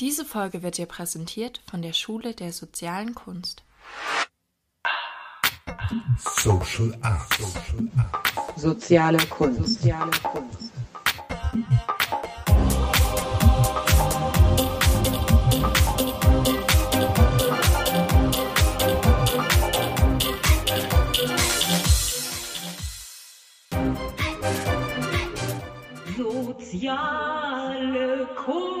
Diese Folge wird dir präsentiert von der Schule der sozialen Kunst. Social Art. Social Art. Soziale Kunst. Soziale Kunst. Soziale Kunst.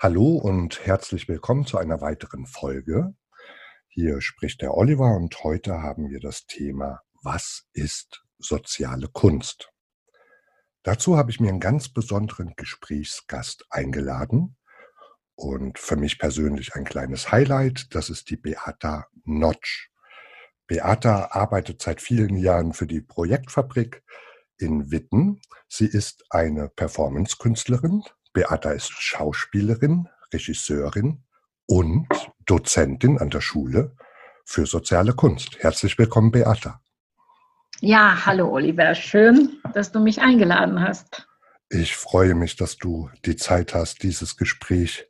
Hallo und herzlich willkommen zu einer weiteren Folge. Hier spricht der Oliver und heute haben wir das Thema Was ist soziale Kunst? Dazu habe ich mir einen ganz besonderen Gesprächsgast eingeladen und für mich persönlich ein kleines Highlight, das ist die Beata Notch. Beata arbeitet seit vielen Jahren für die Projektfabrik in Witten. Sie ist eine Performance-Künstlerin. Beata ist Schauspielerin, Regisseurin und Dozentin an der Schule für soziale Kunst. Herzlich willkommen, Beata. Ja, hallo Oliver. Schön, dass du mich eingeladen hast. Ich freue mich, dass du die Zeit hast, dieses Gespräch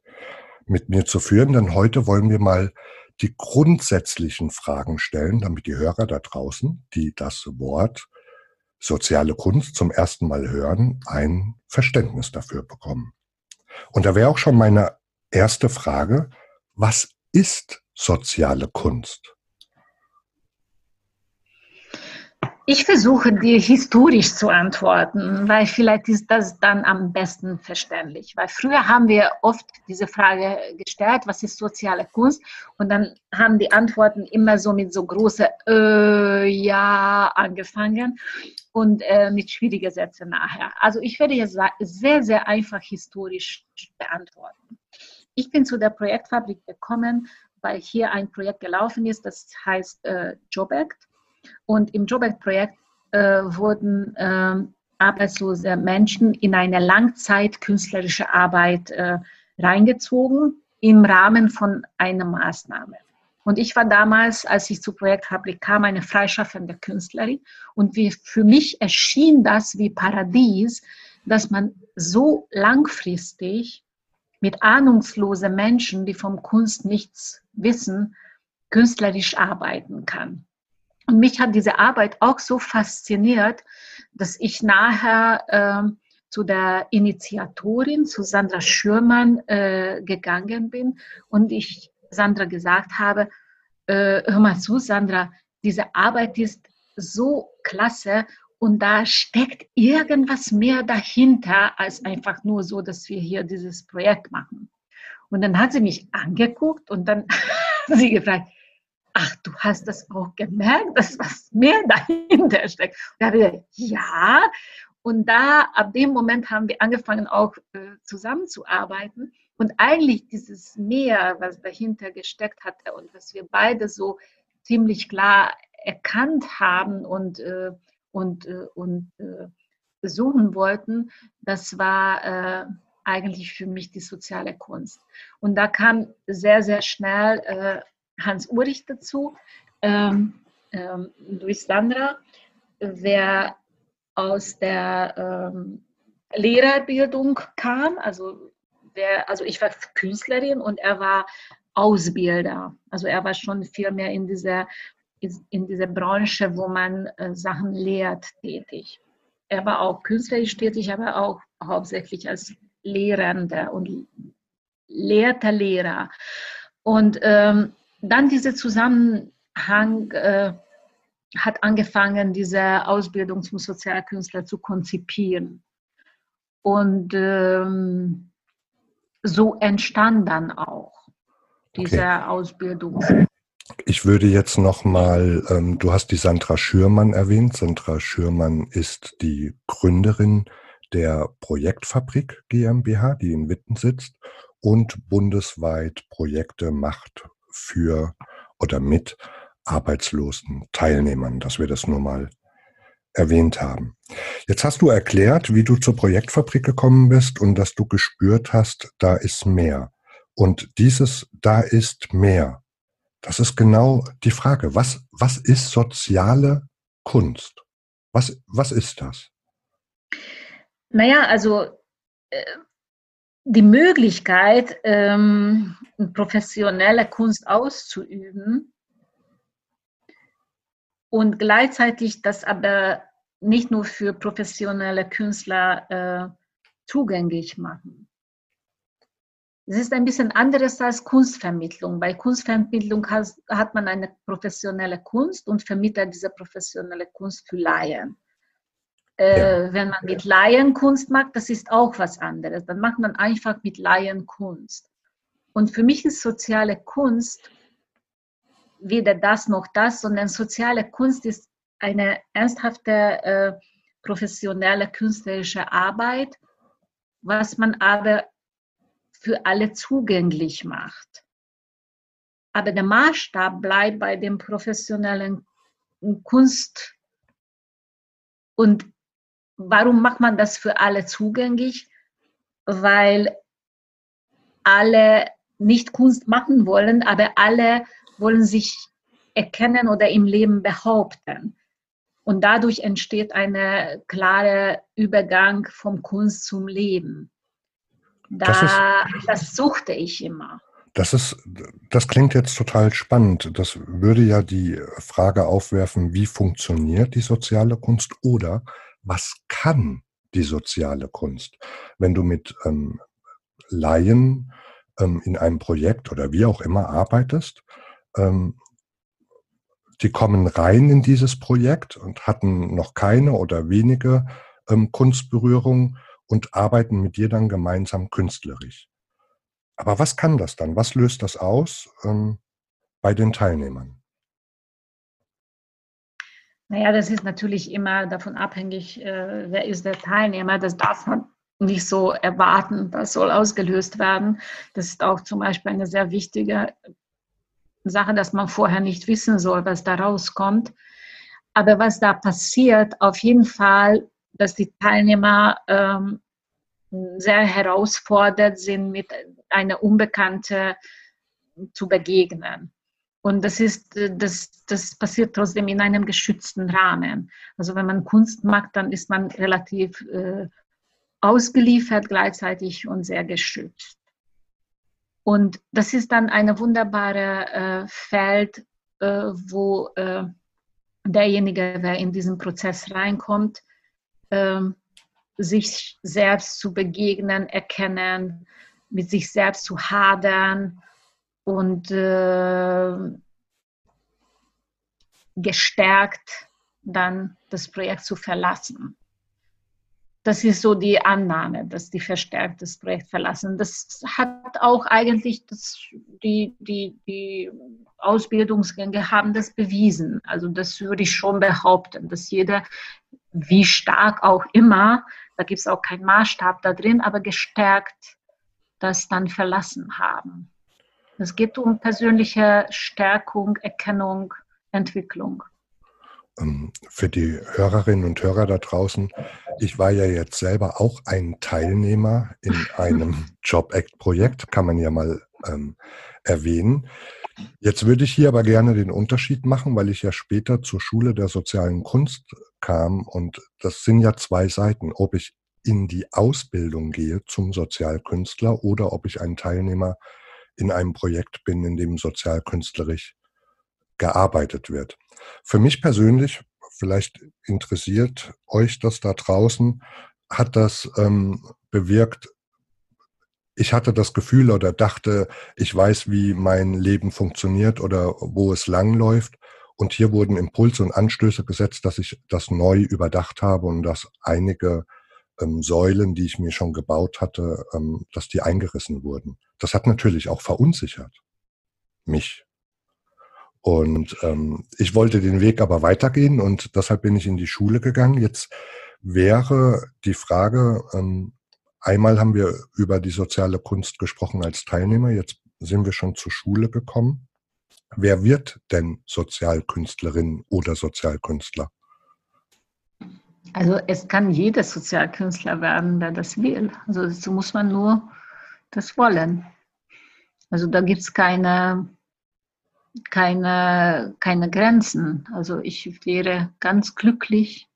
mit mir zu führen, denn heute wollen wir mal die grundsätzlichen Fragen stellen, damit die Hörer da draußen, die das Wort soziale Kunst zum ersten Mal hören, ein Verständnis dafür bekommen. Und da wäre auch schon meine erste Frage, was ist soziale Kunst? Ich versuche dir historisch zu antworten, weil vielleicht ist das dann am besten verständlich. Weil früher haben wir oft diese Frage gestellt, was ist soziale Kunst? Und dann haben die Antworten immer so mit so große äh, ja angefangen und äh, mit schwierigen Sätzen nachher. Also ich werde jetzt sehr, sehr einfach historisch beantworten. Ich bin zu der Projektfabrik gekommen, weil hier ein Projekt gelaufen ist, das heißt äh, Jobact. Und im Jobact-Projekt äh, wurden äh, arbeitslose Menschen in eine Langzeit-künstlerische Arbeit äh, reingezogen im Rahmen von einer Maßnahme. Und ich war damals, als ich zur Projektfabrik kam, eine freischaffende Künstlerin. Und wie, für mich erschien das wie Paradies, dass man so langfristig mit ahnungslosen Menschen, die vom Kunst nichts wissen, künstlerisch arbeiten kann. Und mich hat diese Arbeit auch so fasziniert, dass ich nachher äh, zu der Initiatorin, zu Sandra Schürmann, äh, gegangen bin und ich Sandra gesagt habe, äh, hör mal zu, Sandra, diese Arbeit ist so klasse und da steckt irgendwas mehr dahinter, als einfach nur so, dass wir hier dieses Projekt machen. Und dann hat sie mich angeguckt und dann sie gefragt, ach, du hast das auch gemerkt, dass was mehr dahinter steckt. Und da habe ich gesagt, ja. Und da, ab dem Moment haben wir angefangen, auch äh, zusammenzuarbeiten. Und eigentlich dieses Mehr, was dahinter gesteckt hatte und was wir beide so ziemlich klar erkannt haben und, äh, und, äh, und äh, suchen wollten, das war äh, eigentlich für mich die soziale Kunst. Und da kam sehr, sehr schnell äh, Hans Ulrich dazu, ähm, ähm, Luis Sandra, wer aus der ähm, Lehrerbildung kam, also, der, also ich war Künstlerin und er war Ausbilder. Also er war schon viel mehr in dieser, in dieser Branche, wo man äh, Sachen lehrt, tätig. Er war auch künstlerisch tätig, aber auch hauptsächlich als Lehrender und lehrter Lehrer. Und ähm, dann dieser Zusammenhang äh, hat angefangen, diese Ausbildung zum Sozialkünstler zu konzipieren. Und ähm, so entstand dann auch diese okay. Ausbildung. Ich würde jetzt nochmal, ähm, du hast die Sandra Schürmann erwähnt. Sandra Schürmann ist die Gründerin der Projektfabrik GmbH, die in Witten sitzt und bundesweit Projekte macht für oder mit arbeitslosen Teilnehmern, dass wir das nur mal erwähnt haben. Jetzt hast du erklärt, wie du zur Projektfabrik gekommen bist und dass du gespürt hast, da ist mehr. Und dieses da ist mehr, das ist genau die Frage. Was, was ist soziale Kunst? Was, was ist das? Naja, also äh, die Möglichkeit, ähm, professionelle Kunst auszuüben und gleichzeitig das aber nicht nur für professionelle Künstler äh, zugänglich machen. Es ist ein bisschen anderes als Kunstvermittlung. Bei Kunstvermittlung hat, hat man eine professionelle Kunst und vermittelt diese professionelle Kunst für Laien. Äh, ja. Wenn man mit Laien Kunst macht, das ist auch was anderes. Dann macht man einfach mit Laien Kunst. Und für mich ist soziale Kunst weder das noch das, sondern soziale Kunst ist eine ernsthafte äh, professionelle künstlerische Arbeit, was man aber für alle zugänglich macht. Aber der Maßstab bleibt bei dem professionellen Kunst. Und warum macht man das für alle zugänglich? Weil alle nicht Kunst machen wollen, aber alle wollen sich erkennen oder im Leben behaupten. Und dadurch entsteht ein klarer Übergang vom Kunst zum Leben. Da, das, ist, das suchte ich immer. Das ist, das klingt jetzt total spannend. Das würde ja die Frage aufwerfen, wie funktioniert die soziale Kunst oder was kann die soziale Kunst? Wenn du mit ähm, Laien ähm, in einem Projekt oder wie auch immer arbeitest, ähm, die kommen rein in dieses Projekt und hatten noch keine oder wenige ähm, Kunstberührungen und arbeiten mit dir dann gemeinsam künstlerisch. Aber was kann das dann? Was löst das aus ähm, bei den Teilnehmern? Naja, das ist natürlich immer davon abhängig, äh, wer ist der Teilnehmer. Das darf man nicht so erwarten. Das soll ausgelöst werden. Das ist auch zum Beispiel eine sehr wichtige Sache, dass man vorher nicht wissen soll, was da rauskommt. Aber was da passiert, auf jeden Fall dass die Teilnehmer ähm, sehr herausfordert sind, mit einer Unbekannten zu begegnen. Und das ist, das, das passiert trotzdem in einem geschützten Rahmen. Also wenn man Kunst macht, dann ist man relativ äh, ausgeliefert gleichzeitig und sehr geschützt. Und das ist dann eine wunderbare äh, Feld, äh, wo äh, derjenige, der in diesen Prozess reinkommt, ähm, sich selbst zu begegnen, erkennen, mit sich selbst zu hadern und äh, gestärkt dann das Projekt zu verlassen. Das ist so die Annahme, dass die verstärkt das Projekt verlassen. Das hat auch eigentlich das, die, die, die Ausbildungsgänge haben das bewiesen. Also das würde ich schon behaupten, dass jeder wie stark auch immer, da gibt es auch keinen Maßstab da drin, aber gestärkt das dann verlassen haben. Es geht um persönliche Stärkung, Erkennung, Entwicklung. Ähm, für die Hörerinnen und Hörer da draußen, ich war ja jetzt selber auch ein Teilnehmer in einem Job Act Projekt, kann man ja mal ähm, erwähnen. Jetzt würde ich hier aber gerne den Unterschied machen, weil ich ja später zur Schule der sozialen Kunst kam und das sind ja zwei Seiten, ob ich in die Ausbildung gehe zum Sozialkünstler oder ob ich ein Teilnehmer in einem Projekt bin, in dem sozialkünstlerisch gearbeitet wird. Für mich persönlich, vielleicht interessiert euch das da draußen, hat das ähm, bewirkt, ich hatte das Gefühl oder dachte, ich weiß, wie mein Leben funktioniert oder wo es langläuft. Und hier wurden Impulse und Anstöße gesetzt, dass ich das neu überdacht habe und dass einige ähm, Säulen, die ich mir schon gebaut hatte, ähm, dass die eingerissen wurden. Das hat natürlich auch verunsichert mich. Und ähm, ich wollte den Weg aber weitergehen und deshalb bin ich in die Schule gegangen. Jetzt wäre die Frage, ähm, Einmal haben wir über die soziale Kunst gesprochen als Teilnehmer, jetzt sind wir schon zur Schule gekommen. Wer wird denn Sozialkünstlerin oder Sozialkünstler? Also es kann jeder Sozialkünstler werden, der das will. Also so muss man nur das wollen. Also da gibt es keine, keine, keine Grenzen. Also ich wäre ganz glücklich,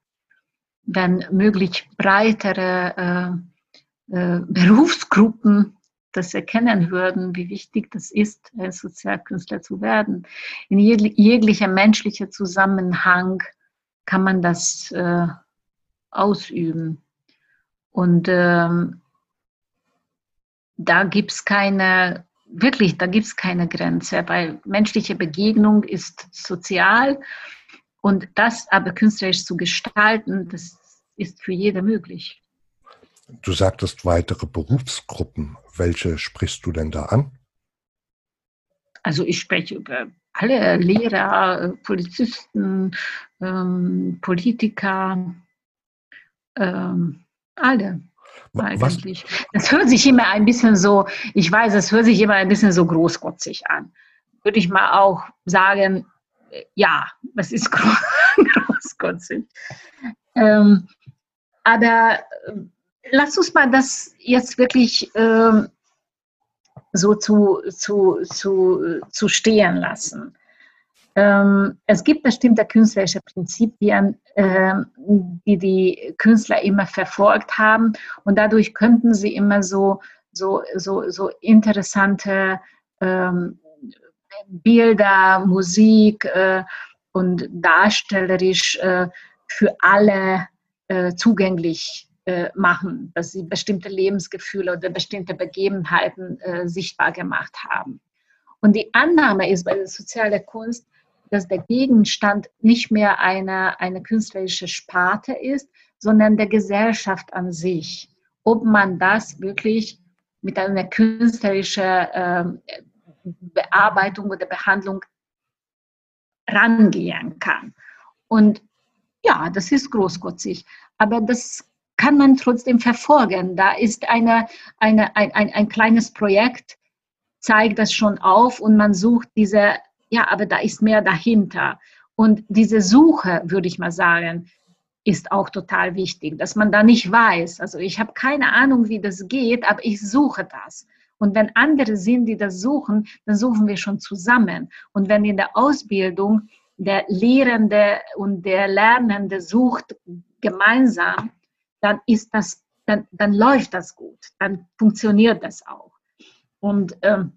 wenn möglich breitere äh, äh, Berufsgruppen das erkennen würden, wie wichtig das ist, ein Sozialkünstler zu werden. In jeglicher menschlicher Zusammenhang kann man das äh, ausüben. Und ähm, da gibt es keine, wirklich, da gibt es keine Grenze, weil menschliche Begegnung ist sozial und das aber künstlerisch zu gestalten, das ist für jede möglich. Du sagtest weitere Berufsgruppen. Welche sprichst du denn da an? Also ich spreche über alle Lehrer, Polizisten, ähm, Politiker, ähm, alle Was? Das hört sich immer ein bisschen so, ich weiß, es hört sich immer ein bisschen so großkotzig an. Würde ich mal auch sagen, ja, das ist großkotzig. Ähm, aber lass uns mal das jetzt wirklich ähm, so zu, zu, zu, zu stehen lassen. Ähm, es gibt bestimmte künstlerische Prinzipien, äh, die die Künstler immer verfolgt haben und dadurch könnten sie immer so, so, so, so interessante ähm, Bilder, Musik äh, und darstellerisch äh, für alle äh, zugänglich äh, machen, dass sie bestimmte Lebensgefühle oder bestimmte Begebenheiten äh, sichtbar gemacht haben. Und die Annahme ist bei der sozialen Kunst, dass der Gegenstand nicht mehr eine, eine künstlerische Sparte ist, sondern der Gesellschaft an sich. Ob man das wirklich mit einer künstlerischen äh, Bearbeitung oder Behandlung rangehen kann. Und ja, das ist großkotzig. Aber das kann man trotzdem verfolgen. Da ist eine, eine, ein, ein, ein kleines Projekt, zeigt das schon auf und man sucht diese, ja, aber da ist mehr dahinter. Und diese Suche, würde ich mal sagen, ist auch total wichtig, dass man da nicht weiß. Also ich habe keine Ahnung, wie das geht, aber ich suche das. Und wenn andere sind, die das suchen, dann suchen wir schon zusammen. Und wenn in der Ausbildung der Lehrende und der Lernende sucht gemeinsam, dann ist das, dann, dann läuft das gut, dann funktioniert das auch. Und ähm,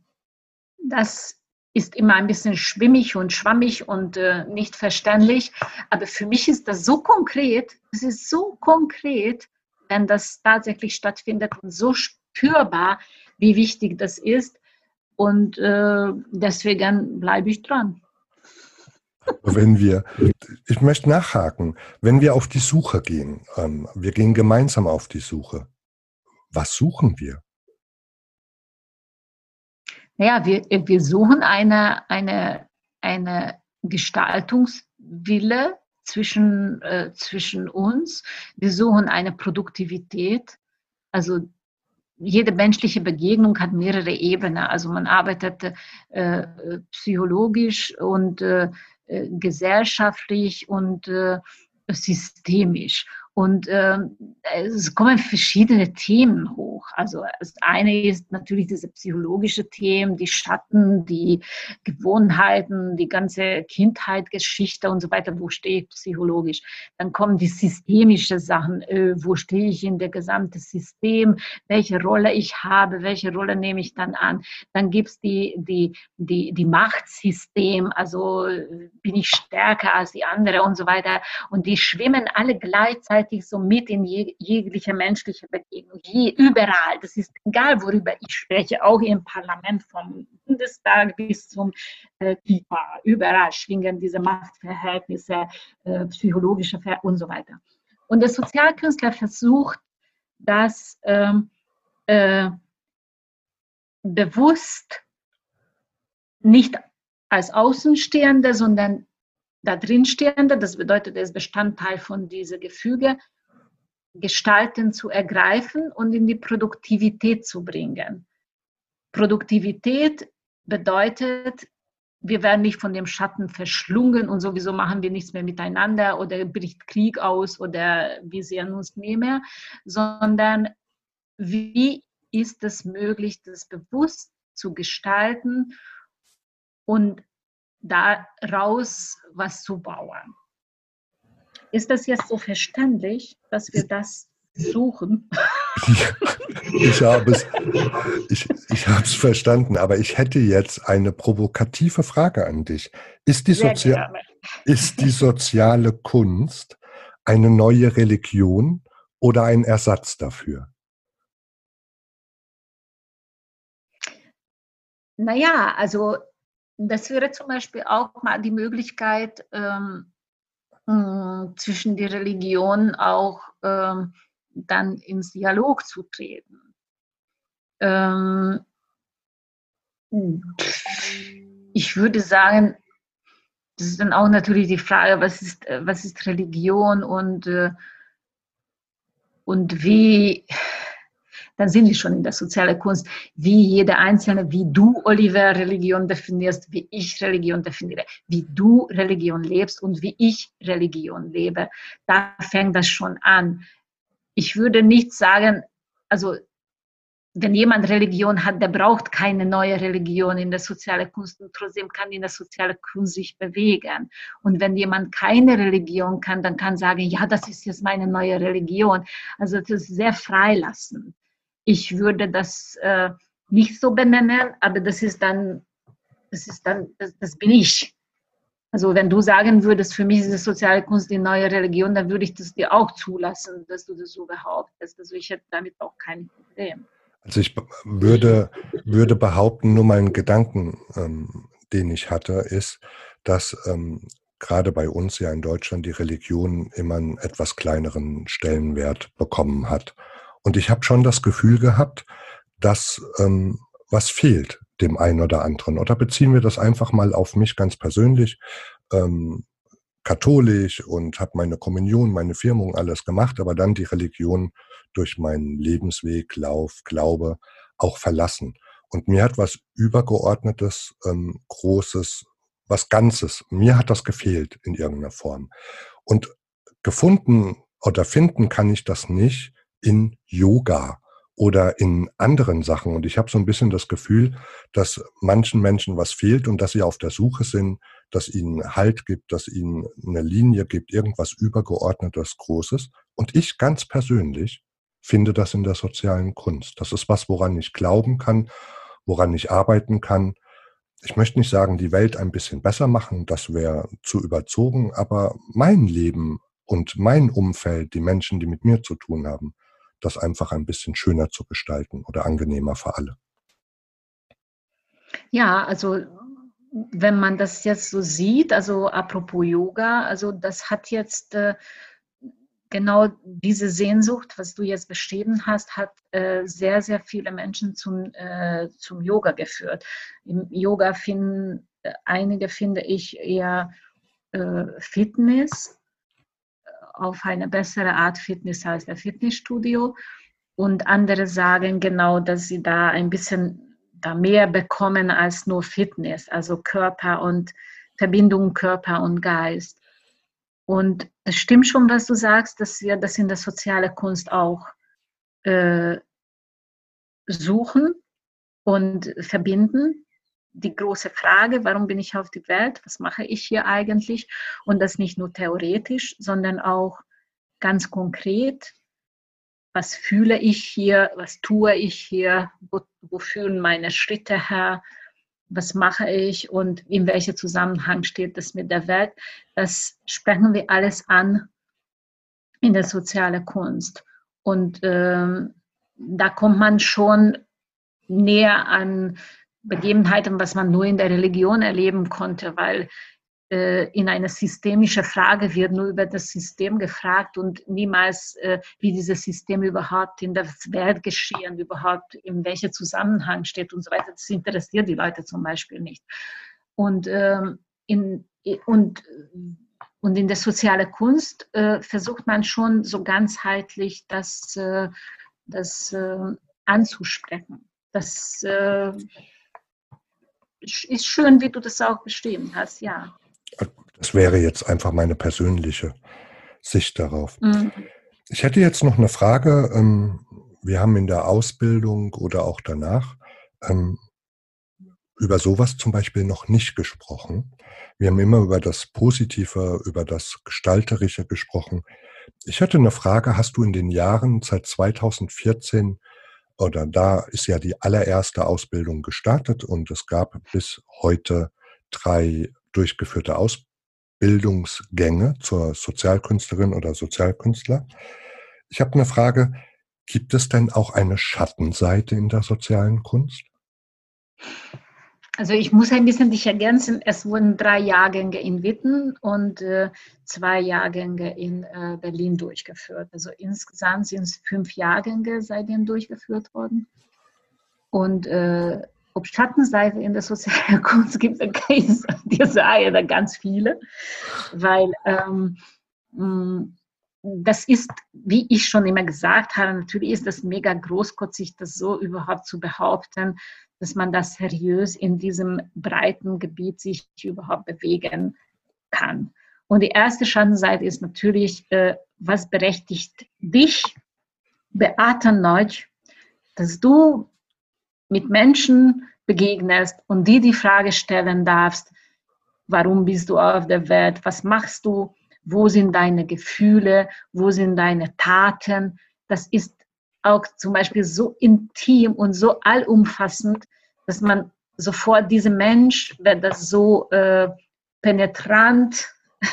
das ist immer ein bisschen schwimmig und schwammig und äh, nicht verständlich. Aber für mich ist das so konkret, es ist so konkret, wenn das tatsächlich stattfindet und so spürbar, wie wichtig das ist. Und äh, deswegen bleibe ich dran. Wenn wir, ich möchte nachhaken, wenn wir auf die Suche gehen, ähm, wir gehen gemeinsam auf die Suche, was suchen wir? Ja, wir, wir suchen eine, eine, eine Gestaltungswille zwischen, äh, zwischen uns. Wir suchen eine Produktivität. Also jede menschliche Begegnung hat mehrere Ebenen. Also man arbeitet äh, psychologisch und äh, äh, gesellschaftlich und äh, systemisch. Und äh, es kommen verschiedene Themen hoch. Also das eine ist natürlich diese psychologische Themen, die Schatten, die Gewohnheiten, die ganze Kindheit, Geschichte und so weiter. Wo stehe ich psychologisch? Dann kommen die systemischen Sachen. Äh, wo stehe ich in der gesamten System? Welche Rolle ich habe? Welche Rolle nehme ich dann an? Dann gibt es die, die, die, die Machtsystem. Also bin ich stärker als die andere und so weiter. Und die schwimmen alle gleichzeitig gleichzeitig so mit in jeg jegliche menschliche Begegnung, je, überall. Das ist egal, worüber ich spreche, auch im Parlament vom Bundestag bis zum äh. Überall schwingen diese Machtverhältnisse, äh, psychologische Ver und so weiter. Und der Sozialkünstler versucht, das ähm, äh, bewusst nicht als Außenstehende, sondern da drin stehende, das bedeutet, er ist Bestandteil von diesem Gefüge, Gestalten zu ergreifen und in die Produktivität zu bringen. Produktivität bedeutet, wir werden nicht von dem Schatten verschlungen und sowieso machen wir nichts mehr miteinander oder bricht Krieg aus oder wir sehen uns nie mehr, sondern wie ist es möglich, das bewusst zu gestalten und daraus was zu bauen. Ist das jetzt so verständlich, dass wir das suchen. ich habe es, ich, ich habe es verstanden, aber ich hätte jetzt eine provokative Frage an dich. Ist die, ist die soziale Kunst eine neue Religion oder ein Ersatz dafür? Naja, also das wäre zum Beispiel auch mal die Möglichkeit, ähm, zwischen die Religionen auch ähm, dann ins Dialog zu treten. Ähm, ich würde sagen, das ist dann auch natürlich die Frage, was ist, was ist Religion und, äh, und wie, dann sind wir schon in der sozialen Kunst, wie jeder Einzelne, wie du, Oliver, Religion definierst, wie ich Religion definiere, wie du Religion lebst und wie ich Religion lebe. Da fängt das schon an. Ich würde nicht sagen, also wenn jemand Religion hat, der braucht keine neue Religion in der sozialen Kunst und trotzdem kann in der sozialen Kunst sich bewegen. Und wenn jemand keine Religion kann, dann kann sagen, ja, das ist jetzt meine neue Religion. Also das ist sehr freilassend. Ich würde das äh, nicht so benennen, aber das ist dann, das ist dann, das, das bin ich. Also wenn du sagen würdest, für mich ist die soziale Kunst die neue Religion, dann würde ich das dir auch zulassen, dass du das so behauptest. Also ich hätte damit auch kein Problem. Also ich würde, würde behaupten, nur mal einen Gedanken, ähm, den ich hatte, ist, dass ähm, gerade bei uns ja in Deutschland die Religion immer einen etwas kleineren Stellenwert bekommen hat. Und ich habe schon das Gefühl gehabt, dass ähm, was fehlt dem einen oder anderen. Oder beziehen wir das einfach mal auf mich ganz persönlich. Ähm, katholisch und habe meine Kommunion, meine Firmung, alles gemacht, aber dann die Religion durch meinen Lebensweg, Lauf, Glaube auch verlassen. Und mir hat was Übergeordnetes, ähm, Großes, was Ganzes, mir hat das gefehlt in irgendeiner Form. Und gefunden oder finden kann ich das nicht, in Yoga oder in anderen Sachen. Und ich habe so ein bisschen das Gefühl, dass manchen Menschen was fehlt und dass sie auf der Suche sind, dass ihnen Halt gibt, dass ihnen eine Linie gibt, irgendwas übergeordnetes, Großes. Und ich ganz persönlich finde das in der sozialen Kunst. Das ist was, woran ich glauben kann, woran ich arbeiten kann. Ich möchte nicht sagen, die Welt ein bisschen besser machen, das wäre zu überzogen, aber mein Leben und mein Umfeld, die Menschen, die mit mir zu tun haben, das einfach ein bisschen schöner zu gestalten oder angenehmer für alle. Ja, also wenn man das jetzt so sieht, also apropos Yoga, also das hat jetzt äh, genau diese Sehnsucht, was du jetzt beschrieben hast, hat äh, sehr, sehr viele Menschen zum, äh, zum Yoga geführt. Im Yoga finden äh, einige, finde ich, eher äh, Fitness, auf eine bessere Art Fitness als der Fitnessstudio. Und andere sagen genau, dass sie da ein bisschen da mehr bekommen als nur Fitness, also Körper und Verbindung Körper und Geist. Und es stimmt schon, was du sagst, dass wir das in der sozialen Kunst auch äh, suchen und verbinden die große Frage, warum bin ich auf die Welt, was mache ich hier eigentlich? Und das nicht nur theoretisch, sondern auch ganz konkret, was fühle ich hier, was tue ich hier, wo, wo führen meine Schritte her, was mache ich? Und in welchem Zusammenhang steht das mit der Welt. Das sprechen wir alles an in der sozialen Kunst. Und ähm, da kommt man schon näher an Begebenheiten, was man nur in der Religion erleben konnte, weil äh, in einer systemischen Frage wird nur über das System gefragt und niemals, äh, wie dieses System überhaupt in der Welt geschehen, überhaupt in welchem Zusammenhang steht und so weiter. Das interessiert die Leute zum Beispiel nicht. Und, ähm, in, und, und in der sozialen Kunst äh, versucht man schon so ganzheitlich das, äh, das äh, anzusprechen. Das äh, ist schön, wie du das auch beschrieben hast, ja. Das wäre jetzt einfach meine persönliche Sicht darauf. Mhm. Ich hätte jetzt noch eine Frage. Ähm, wir haben in der Ausbildung oder auch danach ähm, über sowas zum Beispiel noch nicht gesprochen. Wir haben immer über das Positive, über das Gestalterische gesprochen. Ich hätte eine Frage, hast du in den Jahren seit 2014 oder da ist ja die allererste Ausbildung gestartet und es gab bis heute drei durchgeführte Ausbildungsgänge zur Sozialkünstlerin oder Sozialkünstler. Ich habe eine Frage, gibt es denn auch eine Schattenseite in der sozialen Kunst? Also ich muss ein bisschen dich ergänzen. Es wurden drei Jahrgänge in Witten und äh, zwei Jahrgänge in äh, Berlin durchgeführt. Also insgesamt sind es fünf Jahrgänge seitdem durchgeführt worden. Und äh, ob Schattenseite in der sozialen Kunst gibt, dir sagen, da ganz viele. Weil ähm, mm, das ist, wie ich schon immer gesagt habe, natürlich ist das mega großkotzig, das so überhaupt zu behaupten, dass man das seriös in diesem breiten Gebiet sich überhaupt bewegen kann. Und die erste Schattenseite ist natürlich, äh, was berechtigt dich, Beate Neutsch, dass du mit Menschen begegnest und dir die Frage stellen darfst, warum bist du auf der Welt, was machst du, wo sind deine Gefühle, wo sind deine Taten. Das ist auch zum Beispiel so intim und so allumfassend, dass man sofort diesem Mensch, der das so äh, penetrant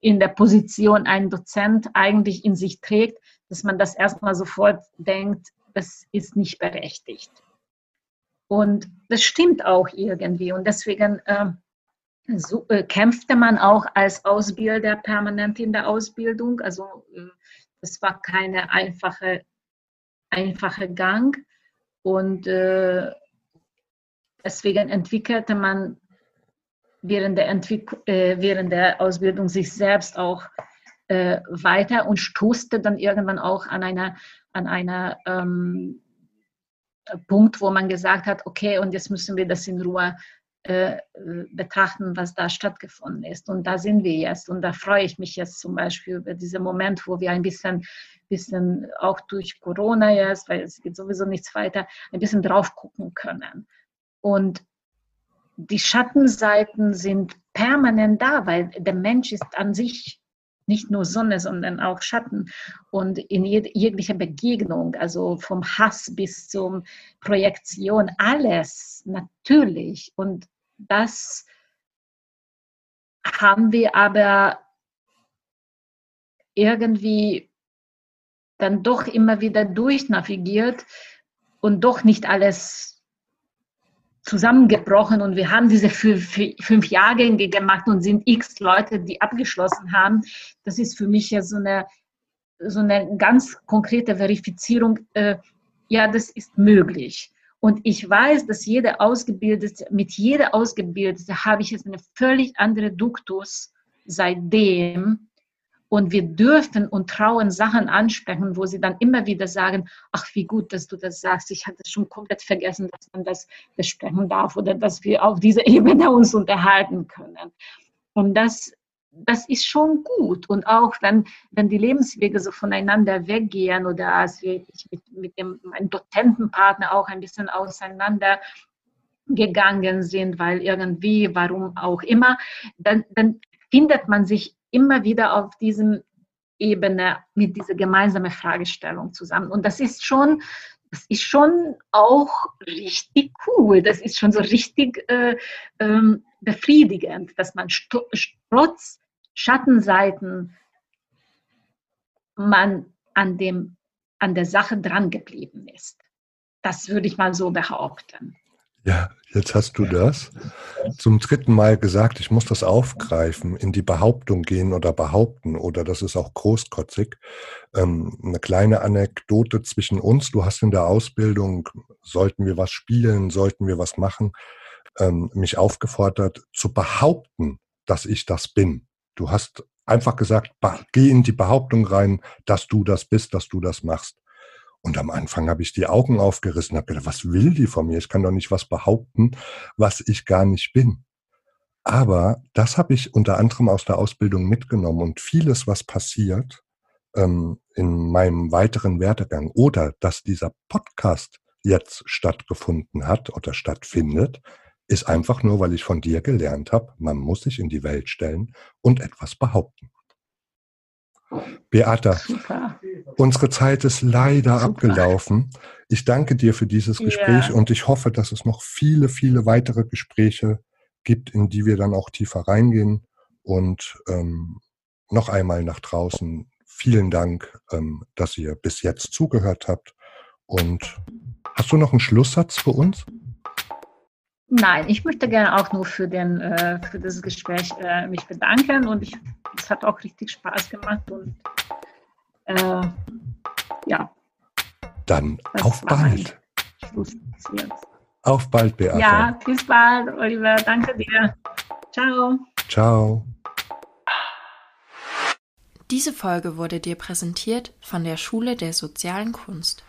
in der Position ein Dozent eigentlich in sich trägt, dass man das erstmal sofort denkt, das ist nicht berechtigt. Und das stimmt auch irgendwie. Und deswegen äh, so, äh, kämpfte man auch als Ausbilder permanent in der Ausbildung. Also äh, das war keine einfache einfacher Gang und äh, deswegen entwickelte man während der, Entwick äh, während der Ausbildung sich selbst auch äh, weiter und stoßte dann irgendwann auch an einer, an einer ähm, Punkt, wo man gesagt hat, okay, und jetzt müssen wir das in Ruhe äh, betrachten, was da stattgefunden ist. Und da sind wir jetzt. Und da freue ich mich jetzt zum Beispiel über diesen Moment, wo wir ein bisschen bisschen auch durch Corona jetzt, weil es geht sowieso nichts weiter, ein bisschen drauf gucken können. Und die Schattenseiten sind permanent da, weil der Mensch ist an sich nicht nur Sonne, sondern auch Schatten. Und in jeglicher Begegnung, also vom Hass bis zur Projektion, alles natürlich. Und das haben wir aber irgendwie dann doch immer wieder durchnavigiert und doch nicht alles zusammengebrochen und wir haben diese fünf, Jahrgänge gemacht und sind x Leute, die abgeschlossen haben. Das ist für mich ja so eine, so eine ganz konkrete Verifizierung, äh, ja, das ist möglich. Und ich weiß, dass jeder Ausgebildete, mit jeder Ausgebildete habe ich jetzt eine völlig andere Duktus seitdem, und wir dürfen und trauen Sachen ansprechen, wo sie dann immer wieder sagen, ach, wie gut, dass du das sagst. Ich hatte schon komplett vergessen, dass man das besprechen darf oder dass wir auf dieser Ebene uns unterhalten können. Und das, das ist schon gut. Und auch wenn, wenn die Lebenswege so voneinander weggehen oder als wir mit, mit dem, meinem Dozentenpartner auch ein bisschen auseinander gegangen sind, weil irgendwie, warum auch immer, dann, dann findet man sich immer wieder auf diesem Ebene mit dieser gemeinsamen Fragestellung zusammen. Und das ist schon, das ist schon auch richtig cool. Das ist schon so richtig äh, ähm, befriedigend, dass man trotz Schattenseiten man an, dem, an der Sache dran geblieben ist. Das würde ich mal so behaupten. Ja, jetzt hast du das zum dritten Mal gesagt, ich muss das aufgreifen, in die Behauptung gehen oder behaupten oder das ist auch großkotzig. Ähm, eine kleine Anekdote zwischen uns. Du hast in der Ausbildung, sollten wir was spielen, sollten wir was machen, ähm, mich aufgefordert zu behaupten, dass ich das bin. Du hast einfach gesagt, geh in die Behauptung rein, dass du das bist, dass du das machst. Und am Anfang habe ich die Augen aufgerissen, habe gedacht, was will die von mir? Ich kann doch nicht was behaupten, was ich gar nicht bin. Aber das habe ich unter anderem aus der Ausbildung mitgenommen und vieles, was passiert ähm, in meinem weiteren Werdegang oder dass dieser Podcast jetzt stattgefunden hat oder stattfindet, ist einfach nur, weil ich von dir gelernt habe, man muss sich in die Welt stellen und etwas behaupten. Beata, Super. unsere Zeit ist leider Super. abgelaufen. Ich danke dir für dieses Gespräch ja. und ich hoffe, dass es noch viele, viele weitere Gespräche gibt, in die wir dann auch tiefer reingehen. Und ähm, noch einmal nach draußen vielen Dank, ähm, dass ihr bis jetzt zugehört habt. Und hast du noch einen Schlusssatz für uns? Nein, ich möchte gerne auch nur für, den, äh, für das Gespräch äh, mich bedanken und ich, es hat auch richtig Spaß gemacht und äh, ja. Dann auf bald. Auf bald, Beate. Ja, bis bald, Oliver. Danke dir. Ciao. Ciao. Diese Folge wurde dir präsentiert von der Schule der sozialen Kunst.